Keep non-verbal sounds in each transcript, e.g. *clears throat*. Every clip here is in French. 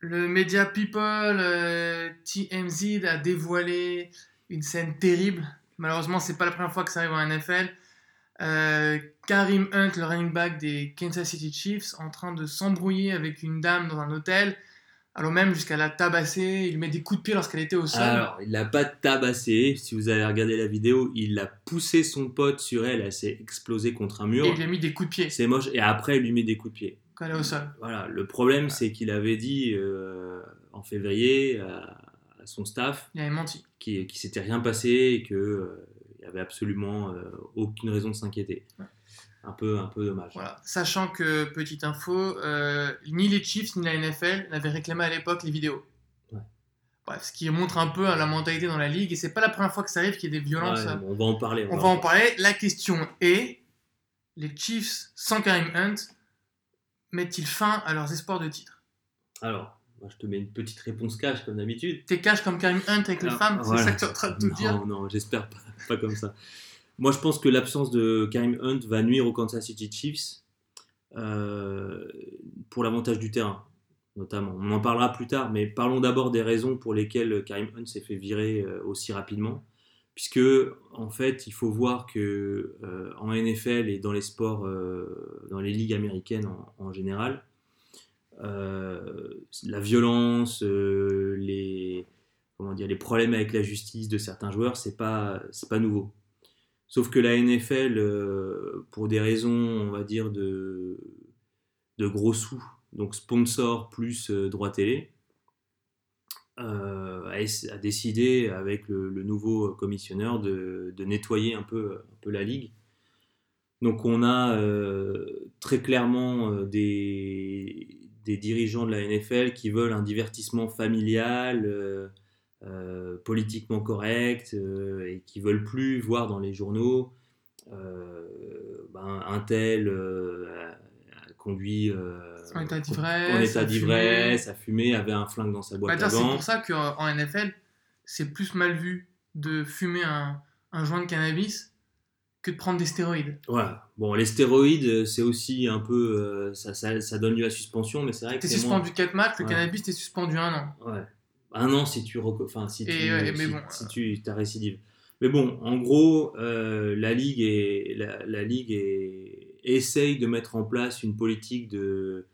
Le média People, euh, TMZ, a dévoilé une scène terrible. Malheureusement, c'est pas la première fois que ça arrive en NFL. Euh, Karim Hunt, le running back des Kansas City Chiefs, en train de s'embrouiller avec une dame dans un hôtel, allant même jusqu'à la tabasser. Il lui met des coups de pied lorsqu'elle était au sol. Alors, il l'a pas tabassé. Si vous avez regardé la vidéo, il a poussé son pote sur elle. Elle s'est explosée contre un mur. et il lui a mis des coups de pied C'est moche. Et après, il lui met des coups de pied. Quand elle est au sol. Voilà. Le problème, c'est qu'il avait dit euh, en février à, à son staff Il avait menti. qu'il qui s'était rien passé et que euh, il y avait absolument euh, aucune raison de s'inquiéter. Ouais. Un peu, un peu dommage. Voilà. Sachant que, petite info, euh, ni les Chiefs ni la NFL n'avaient réclamé à l'époque les vidéos. Bref, ce qui montre un peu hein, la mentalité dans la ligue. Et c'est pas la première fois que ça arrive qu'il y ait des violences. Ouais, on va en parler. On va en parler. La question est les Chiefs sans Karim Hunt mettent-ils fin à leurs espoirs de titre? Alors, moi, je te mets une petite réponse cash comme d'habitude. T'es cash comme Karim Hunt avec les femmes C'est ça que tu es en train de nous non, dire? non, j'espère pas, *laughs* pas comme ça. Moi, je pense que l'absence de Karim Hunt va nuire aux Kansas City Chiefs euh, pour l'avantage du terrain, notamment. On en parlera plus tard, mais parlons d'abord des raisons pour lesquelles Karim Hunt s'est fait virer euh, aussi rapidement. Puisque, en fait, il faut voir que euh, en NFL et dans les sports, euh, dans les ligues américaines en, général, euh, la violence, les, comment dire, les problèmes avec la justice de certains joueurs, c'est pas, c'est pas nouveau. Sauf que la NFL, pour des raisons, on va dire, de, de gros sous, donc sponsor plus droit télé, euh, a, a décidé avec le, nouveau commissionneur de, nettoyer un peu, la ligue. Donc on a euh, très clairement euh, des, dirigeants de la NFL qui veulent un divertissement familial, euh, euh, politiquement correct, euh, et qui veulent plus voir dans les journaux euh, ben, un tel euh, conduit euh, En état en d'ivresse, état a d'ivresse, a fumé, avait un flingue dans sa Bah, boîte à d'ailleurs, c'est pour ça qu'en NFL, c'est plus mal vu de fumer un, un joint de cannabis que de prendre des stéroïdes. Voilà. Bon, les stéroïdes, c'est aussi un peu. euh, ça, ça, ça donne lieu à suspension, mais c'est vrai que T'es c'est moins- suspendu 4 matchs, le Ouais. cannabis, t'es suspendu un an. Ouais. Un an si tu, reco- enfin, si tu, ouais, si, bon, si euh, tu as récidive. Mais bon, en gros, euh, la ligue est, la, la ligue est, essaye de mettre en place une politique de euh,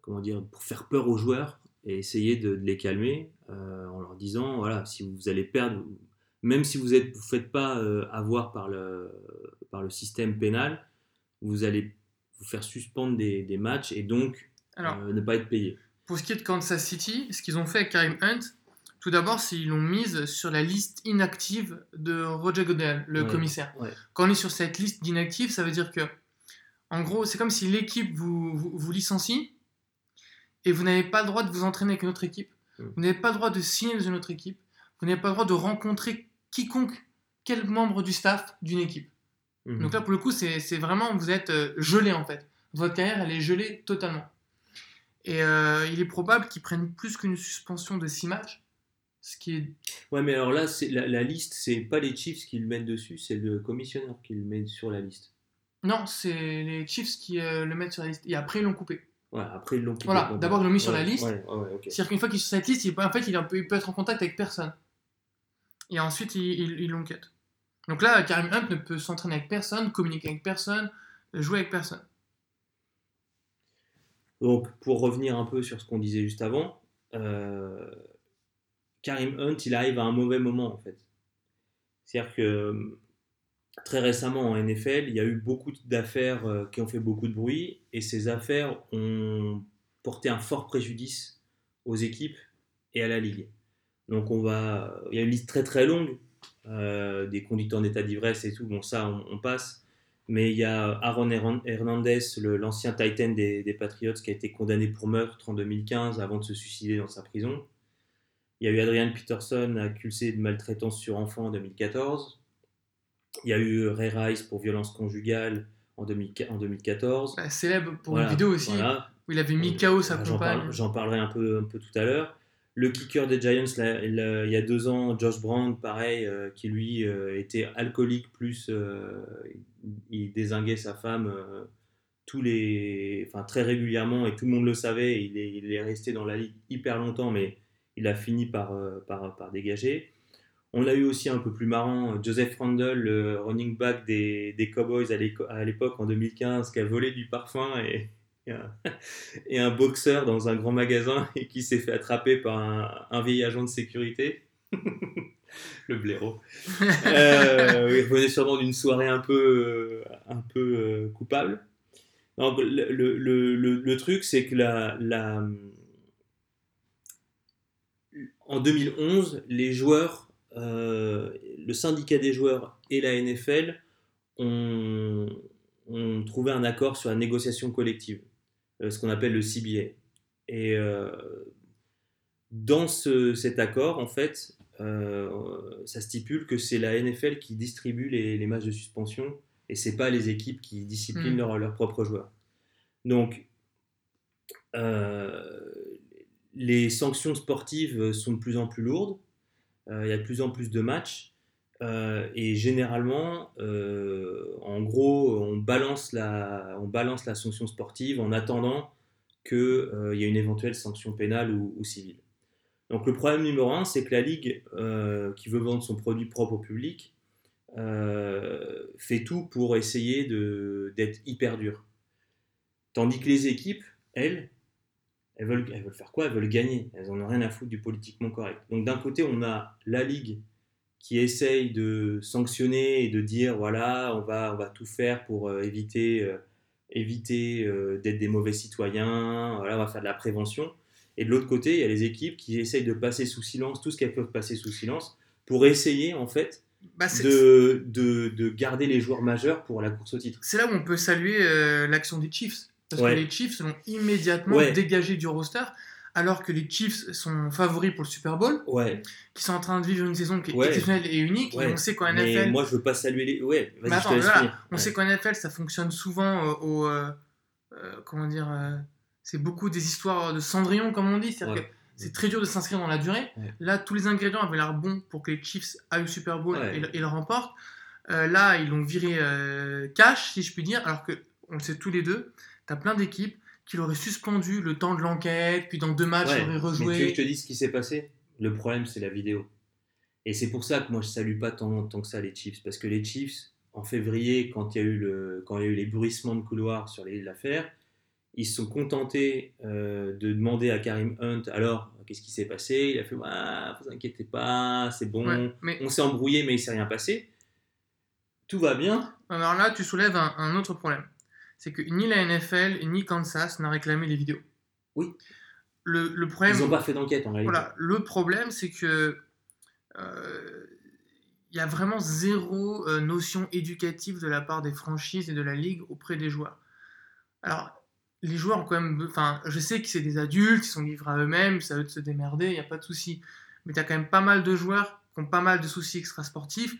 comment dire pour faire peur aux joueurs et essayer de, de les calmer euh, en leur disant voilà si vous allez perdre même si vous êtes vous faites pas euh, avoir par le par le système pénal vous allez vous faire suspendre des, des matchs et donc Alors, euh, ne pas être payé. pour ce qui est de Kansas City, ce qu'ils ont fait avec Karim Hunt, tout d'abord, c'est qu'ils l'ont mise sur la liste inactive de Roger Goodell, le Ouais. commissaire. Ouais. Quand on est sur cette liste d'inactifs, ça veut dire que, en gros, c'est comme si l'équipe vous, vous, vous licencie et vous n'avez pas le droit de vous entraîner avec une autre équipe. Mm. Vous n'avez pas le droit de signer dans une autre équipe. Vous n'avez pas le droit de rencontrer quiconque, quel membre du staff d'une équipe. Mhm. Donc là, pour le coup, c'est vraiment, vous êtes euh, gelé en fait. Votre carrière, elle est gelée totalement. Et euh, il est probable qu'ils prennent plus qu'une suspension de 6 matchs. Ce qui est. Ouais, mais alors là, la, la liste, c'est pas les Chiefs qui le mettent dessus, c'est le commissionneur qui le met sur la liste. Non, c'est les Chiefs qui euh, le mettent sur la liste. Et après, ils l'ont coupé. Ouais, après ils l'ont quitté. Voilà, d'abord, ils l'ont mis sur la liste. Ouais. C'est-à-dire qu'une fois qu'il est sur cette liste, il, en fait, il, il peut être en contact avec personne. Et ensuite, ils l'ont cut. Donc là, Karim Hunt ne peut s'entraîner avec personne, communiquer avec personne, jouer avec personne. Donc, pour revenir un peu sur ce qu'on disait juste avant, euh, Karim Hunt, il arrive à un mauvais moment en fait. C'est-à-dire que très récemment en NFL, il y a eu beaucoup d'affaires euh, qui ont fait beaucoup de bruit et ces affaires ont porté un fort préjudice aux équipes et à la ligue. Donc, on va, il y a une liste très très longue euh, des conducteurs en état d'ivresse et tout. Bon, ça, on, passe. Mais il y a Aaron Hernan- Hernandez, l'ancien Titan des, des Patriots, qui a été condamné pour meurtre en 2015 avant de se suicider dans sa prison. Il y a eu Adrian Peterson accusé de maltraitance sur enfant en 2014. Il y a eu Ray Rice pour violence conjugale en, 2000 en 2014. Bah, célèbre pour Voilà, une vidéo aussi voilà. où il avait mis KO sa compagne. J'en parlerai un peu, un peu tout à l'heure. Le kicker des Giants, là, il, il y a deux ans, Josh Brown, pareil, euh, qui lui euh, était alcoolique, plus euh, il, désinguait sa femme euh, tous les, enfin, très régulièrement, et tout le monde le savait, il est, il est resté dans la ligue hyper longtemps, mais il a fini par, euh, par, par dégager. On l'a eu aussi un peu plus marrant, Joseph Randall, le running back des, des Cowboys à l'époque en 2015, qui a volé du parfum et, et, un, *laughs* boxeur dans un grand magasin *laughs* et qui s'est fait attraper par un, un vieil agent de sécurité. *laughs* le blaireau. Euh, il revenait sûrement d'une soirée un peu, un peu euh, coupable. Donc, le, le, le, le truc, c'est que la, la, en 2011, les joueurs, euh, le syndicat des joueurs et la NFL ont, ont, trouvé un accord sur la négociation collective, ce qu'on appelle le CBA. Et dans ce, cet accord, en fait, euh, ça stipule que c'est la NFL qui distribue les, les, matchs de suspension et c'est pas les équipes qui disciplinent mm. leurs propres joueurs. Donc, euh, les sanctions sportives sont de plus en plus lourdes. Euh, il y a de plus en plus de matchs. et généralement, en gros, on balance, la, sanction sportive en attendant qu'il y ait une éventuelle sanction pénale ou, civile. Donc le problème numéro un, c'est que la ligue euh, qui veut vendre son produit propre au public euh, fait tout pour essayer d'être hyper dur. Tandis que les équipes, elles, elles veulent, elles veulent faire quoi? Elles veulent gagner. Elles n'en ont rien à foutre du politiquement correct. Donc d'un côté, on a la ligue qui essaye de sanctionner et de dire voilà, on va, on va tout faire pour euh, éviter, éviter d'être des mauvais citoyens, voilà, on va faire de la prévention. Et de l'autre côté, il y a les équipes qui essayent de passer sous silence tout ce qu'elles peuvent passer sous silence pour essayer en fait bah, de, de, de, garder les joueurs majeurs pour la course au titre. C'est là où on peut saluer euh, l'action des Chiefs. Parce que les Chiefs l'ont immédiatement dégagé du roster, alors que les Chiefs sont favoris pour le Super Bowl, ouais. qui sont en train de vivre une saison qui est exceptionnelle et unique. Et on sait qu'en NFL. moi, je veux pas saluer les. Ouais, vas-y, attends, voilà, On sait qu'en NFL, ça fonctionne souvent euh, au. Euh, comment dire c'est beaucoup des histoires de Cendrillon, comme on dit. cest c'est très dur de s'inscrire dans la durée. Là, tous les ingrédients avaient l'air bons pour que les Chiefs aillent au Super Bowl et, le remportent. Euh, là, ils l'ont viré euh, cash, si je puis dire, alors que on le sait tous les deux. Tu as plein d'équipes qui l'auraient suspendu le temps de l'enquête, puis dans deux matchs, ils auraient rejoué. Mais tu je te dis ce qui s'est passé? Le problème, c'est la vidéo. Et c'est pour ça que moi, je salue pas tant, tant que ça les Chiefs. Parce que les Chiefs, en février, quand il y a eu, le, quand il y a eu les bruissements de couloir sur l'affaire, ils se sont contentés euh, de demander à Karim Hunt alors qu'est-ce qui s'est passé? Il a fait vous inquiétez pas, c'est bon. mais... On s'est embrouillé, mais il s'est rien passé. Tout va bien. Alors là, tu soulèves un, autre problème. C'est que ni la NFL ni Kansas n'a réclamé les vidéos. Oui. Le, le problème. Ils n'ont pas fait d'enquête en réalité. Voilà. Le problème, c'est que. Euh, il y a vraiment zéro euh, notion éducative de la part des franchises et de la ligue auprès des joueurs. Alors, les joueurs ont quand même. Enfin, je sais que c'est des adultes, ils sont livrés à eux-mêmes, ça eux de se démerder, il n'y a pas de souci. Mais tu as quand même pas mal de joueurs qui ont pas mal de soucis extrasportifs.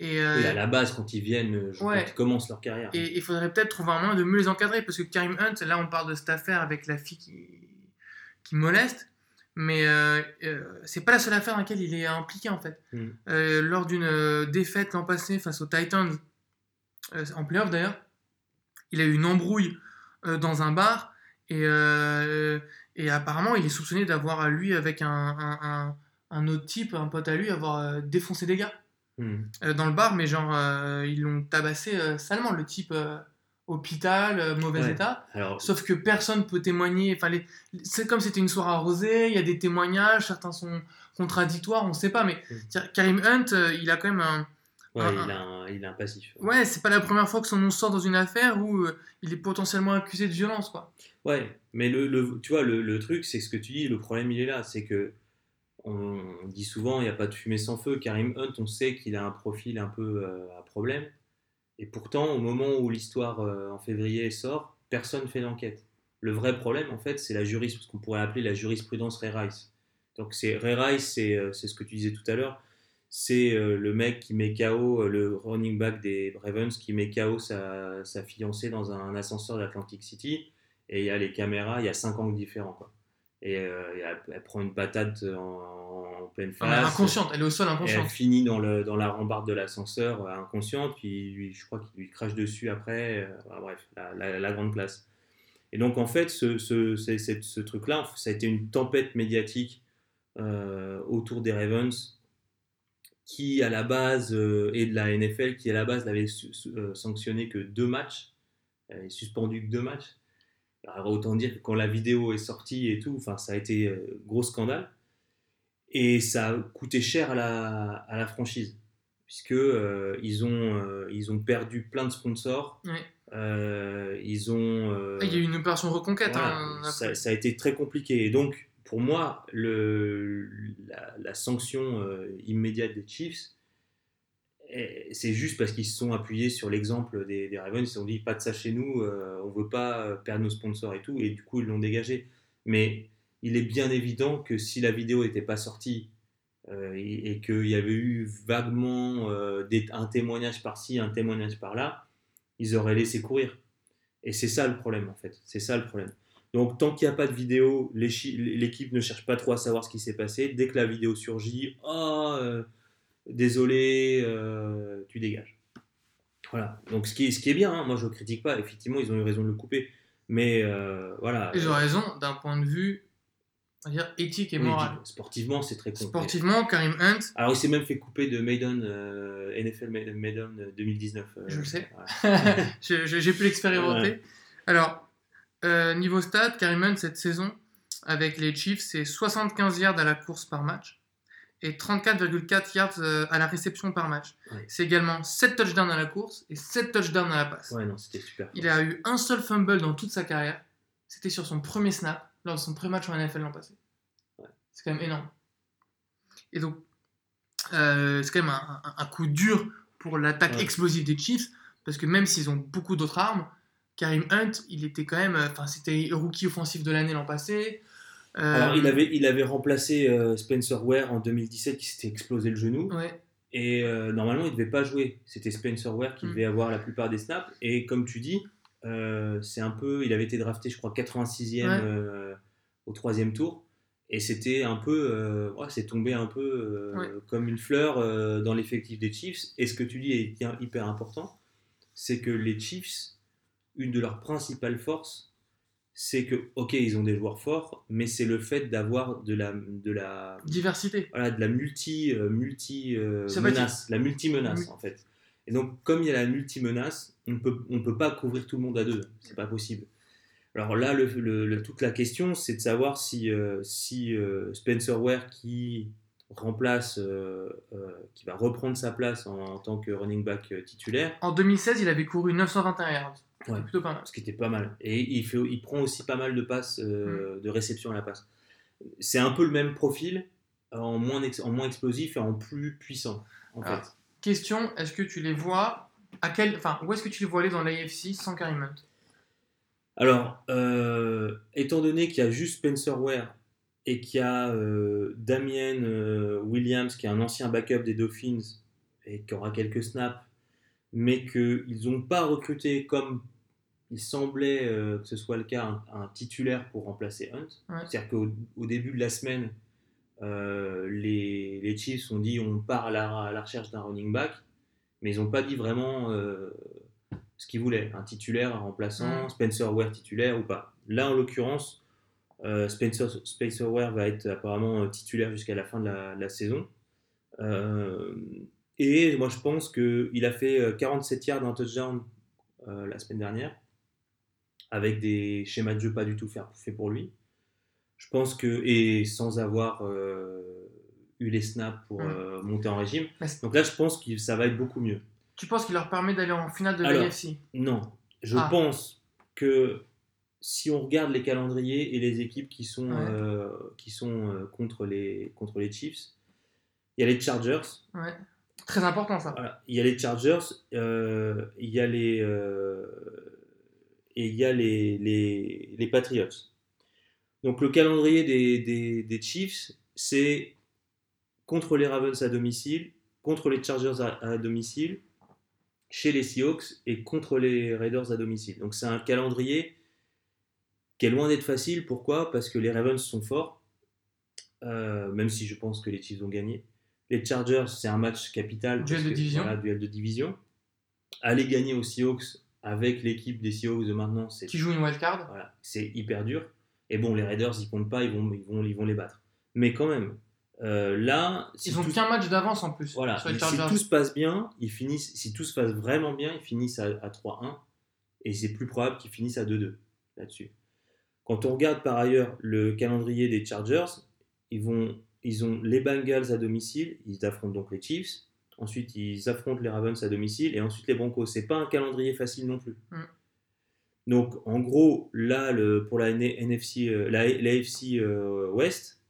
Et, euh, à la base, quand ils viennent, euh, je ils commencent leur carrière. Et il faudrait peut-être trouver un moyen de mieux les encadrer, parce que Karim Hunt, là on parle de cette affaire avec la fille qui, qui moleste, mais euh, euh c'est pas la seule affaire dans laquelle il est impliqué en fait. Hmm. lors d'une défaite l'an passé face aux Titans, en playoff d'ailleurs, il a eu une embrouille euh, dans un bar et, euh, et apparemment il est soupçonné d'avoir lui avec un, un, un, autre type, un pote à lui, avoir euh, défoncé des gars hmm. dans le bar, mais genre ils l'ont tabassé salement le type hôpital, mauvais état. Sauf que personne peut témoigner. Enfin, c'est comme c'était une soirée arrosée, il y a des témoignages, certains sont contradictoires, on ne sait pas. Mais hmm. Karim Hunt, il a quand même un, Ouais, il, a un, il, a un, passif. Ouais, c'est pas la première fois que son nom sort dans une affaire où euh, il est potentiellement accusé de violence, quoi. Ouais, mais le, le tu vois, le, le truc, c'est ce que tu dis, le problème, il est là. C'est que on, dit souvent, il n'y a pas de fumée sans feu. Karim Hunt, on sait qu'il a un profil un peu euh, à problème. Et pourtant, au moment où l'histoire euh, en février sort, personne ne fait d'enquête. Le vrai problème, en fait, c'est la jurisprudence, ce qu'on pourrait appeler la jurisprudence Ray Rice. Donc, c'est Ray Rice, c'est ce que tu disais tout à l'heure c'est euh, le mec qui met KO, euh, le running back des Ravens, qui met KO sa, fiancée dans un ascenseur d'Atlantic City. Et il y a les caméras, il y a cinq angles différents. Et, euh, et elle, elle prend une patate en, en pleine Ah, face. inconsciente, elle est au sol Et elle inconsciente. finit dans, le, dans la rambarde de l'ascenseur euh, inconsciente, puis lui, je crois qu'il lui crache dessus après. euh, bref, la, la- la grande classe. Et donc, en fait, ce, truc-là, ça a été une tempête médiatique euh, autour des Ravens, qui, à la base, et de la NFL, qui, à la base, n'avait sanctionné que deux matchs, suspendu que deux matchs. Alors, autant dire que quand la vidéo est sortie et tout, enfin, ça a été euh, gros scandale. Et ça a coûté cher à la, à la franchise, puisque euh, ils, ont, euh, ils ont perdu plein de sponsors. Ouais. Euh, ils ont. Ah, Il y a eu une opération reconquête. voilà, hein, ça, a été très compliqué. Et donc, pour moi, le, la, la sanction immédiate des Chiefs, c'est juste parce qu'ils se sont appuyés sur l'exemple des, des Ravens. Ils se sont dit, pas de ça chez nous, euh, on veut pas euh, perdre nos sponsors et tout. Et du coup, ils l'ont dégagé. Mais il est bien évident que si la vidéo n'était pas sortie euh, et, qu'il y avait eu vaguement un témoignage par-ci, un témoignage par-là, ils auraient laissé courir. Et c'est ça le problème, en fait. C'est ça le problème. Donc, tant qu'il n'y a pas de vidéo, l'équipe ne cherche pas trop à savoir ce qui s'est passé. Dès que la vidéo surgit, oh, désolé, euh, tu dégages. Voilà. Donc, ce qui est, ce qui est bien, hein, moi je ne critique pas. Effectivement, ils ont eu raison de le couper. Mais euh, voilà. Ils ont raison d'un point de vue on va dire, éthique et Oui, moral. sportivement, c'est très compliqué. Sportivement, Karim Hunt, Alors, il s'est même fait couper de Maiden, euh, NFL Maiden Maiden 2019. euh, Je le sais. voilà. *laughs* j'ai pu l'expérimenter. Alors, niveau stats, Karim Hunt cette saison, avec les Chiefs, c'est 75 yards à la course par match et 34,4 yards euh, à la réception par match. Ouais. C'est également 7 touchdowns à la course et 7 touchdowns à la passe. Ouais, non, c'était super. Il a eu un seul fumble dans toute sa carrière. C'était sur son premier snap, lors de son pré-match en NFL l'an passé. Ouais. C'est quand même énorme. Et donc, euh, c'est quand même un, un- un coup dur pour l'attaque explosive des Chiefs, parce que même s'ils ont beaucoup d'autres armes, Karim Hunt, il était quand même, euh, enfin, c'était rookie offensif de l'année l'an passé. Euh, Alors, il avait, il avait remplacé euh, Spencer Ware en 2017 qui s'était explosé le genou. Ouais, Et euh, normalement, il ne devait pas jouer. C'était Spencer Ware qui Mm. devait avoir la plupart des snaps. Et comme tu dis, euh, c'est un peu. Il avait été drafté, je crois, 86e Ouais. euh, au troisième tour. Et c'était un peu. euh, ouais, c'est tombé un peu euh, Ouais. comme une fleur euh, dans l'effectif des Chiefs. Et ce que tu dis est hyper important c'est que les Chiefs, une de leurs principales forces, c'est que, ok, ils ont des joueurs forts, mais c'est le fait d'avoir de la, de la, diversité. voilà, de la multi, euh, multi euh, menace, la multi menace Oui. en fait. Et donc comme il y a la multi menace, on peut on peut pas couvrir tout le monde à deux, c'est pas possible. Alors là, le, le- le- toute la question, c'est de savoir si euh, si euh, Spencer Ware qui remplace, euh, euh, qui va reprendre sa place en, en tant que running back euh, titulaire, En 2016, il avait couru 921 yards. Ouais. C'est plutôt pas mal. ce qui était pas mal. Et il, fait, il prend aussi pas mal de passes, euh, Mm. de réception à la passe. C'est un peu le même profil, en moins, ex- en moins explosif et en plus puissant, en fait. Question, est-ce que tu les vois à quel, enfin, où est-ce que tu les vois aller dans l'AFC sans Karim Hunt? Alors, étant donné qu'il y a juste Spencer Ware et qu'il y a euh, Damien euh, Williams, qui est un ancien backup des Dolphins et qui aura quelques snaps, mais qu'ils n'ont pas recruté comme il semblait euh, que ce soit le cas un, un titulaire pour remplacer Hunt. Ouais. C'est-à-dire qu'au au début de la semaine, les, les Chiefs ont dit on part à la, à la recherche d'un running back, mais ils n'ont pas dit vraiment ce qu'ils voulaient. Un titulaire, un remplaçant. Spencer Ware titulaire ou pas. Là, en l'occurrence, euh, Spencer, Spencer Ware va être apparemment euh, titulaire jusqu'à la fin de la, de la saison. Euh, et moi, je pense qu'il a fait euh, 47 yards d'un touchdown euh, la semaine dernière, avec des schémas de jeu pas du tout faits fait pour lui. Je pense que, et sans avoir euh, eu les snaps pour Mm. euh, monter en régime. Donc là, je pense que ça va être beaucoup mieux. Tu penses qu'il leur permet d'aller en finale de l'AFC Non, je Ah. pense que si on regarde les calendriers et les équipes qui sont, Ouais. euh, qui sont euh, contre, les, contre les Chiefs, il y a les Chargers, Ouais. Très important ça. voilà, il y a les Chargers, euh, il y a les, et il y a les, les, les Patriots. Donc le calendrier des, des, des Chiefs, c'est contre les Ravens à domicile, contre les Chargers à, à domicile, chez les Seahawks et contre les Raiders à domicile. Donc c'est un calendrier qui est loin d'être facile. Pourquoi? Parce que les Ravens sont forts, euh, même si je pense que les Chiefs vont gagner. Les Chargers, c'est un match capital. Duel de que- division. Voilà, duel de division. Aller gagner aux Seahawks avec l'équipe des Seahawks de maintenant, c'est Qui joue une wildcard voilà, c'est hyper dur. Et bon, les Raiders, ils comptent pas, ils vont, ils vont, ils vont les battre. Mais quand même, euh, là, si Ils ont tout- qu'un match d'avance en plus voilà, sur les si tout se passe bien, ils finissent, si tout se passe vraiment bien, ils finissent à, à 3-1 et c'est plus probable qu'ils finissent à 2-2 là-dessus. Quand on regarde par ailleurs le calendrier des Chargers, ils, vont, ils ont les Bengals à domicile, ils affrontent donc les Chiefs, ensuite ils affrontent les Ravens à domicile et ensuite les Broncos. C'est pas un calendrier facile non plus. Mm. Donc en gros, là, le, pour la NFC, euh, la, la AFC euh, West,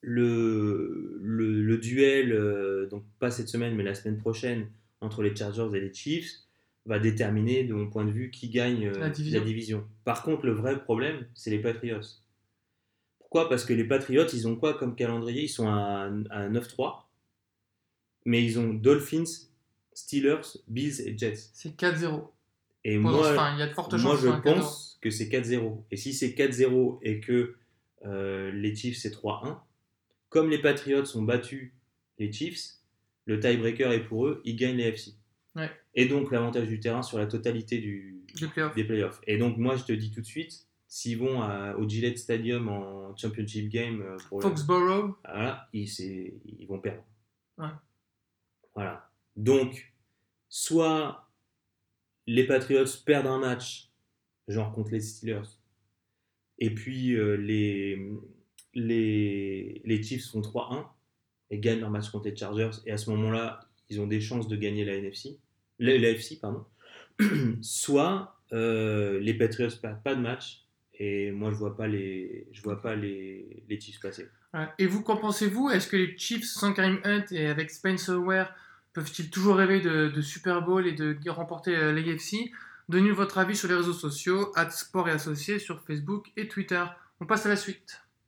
le, le, le duel, euh, donc pas cette semaine, mais la semaine prochaine, entre les Chargers et les Chiefs, va déterminer, de mon point de vue, qui gagne euh, La division. Par contre, le vrai problème, c'est les Patriots. Pourquoi? Parce que les Patriots, ils ont quoi comme calendrier? Ils sont à, à 9-3, mais ils ont Dolphins, Steelers, Bills et Jets. C'est 4-0. Et moi, il y a de fortes moi, je que ce soit un 4-0. pense que c'est 4-0. Et si c'est 4-0 et que euh, les Chiefs c'est 3-1, comme les Patriots ont battu les Chiefs, le tiebreaker est pour eux, ils gagnent les FC. Ouais. Et donc l'avantage du terrain sur la totalité du, Des playoffs. des playoffs. Et donc moi je te dis tout de suite, s'ils vont à- au Gillette Stadium en Championship Game euh, pour le- Foxborough, voilà, ils, vont perdre. Ouais. Voilà. Donc, soit les Patriots perdent un match, genre contre les Steelers, et puis euh, les, les, les Chiefs font 3-1 et gagnent leur match contre les Chargers, et à ce moment-là, ils ont des chances de gagner la NFC, la, pardon. *clears throat* soit euh, les Patriots perdent pas de match, et moi je vois pas les, je vois pas les, les Chiefs passer. Et vous, qu'en pensez-vous? Est-ce que les Chiefs sans Karim Hunt et avec Spencer Ware peuvent-ils toujours rêver de, Super Bowl et de remporter euh, l'AFC Donnez-nous votre avis sur les réseaux sociaux, at Sport et Associés sur Facebook et Twitter. On passe à la suite.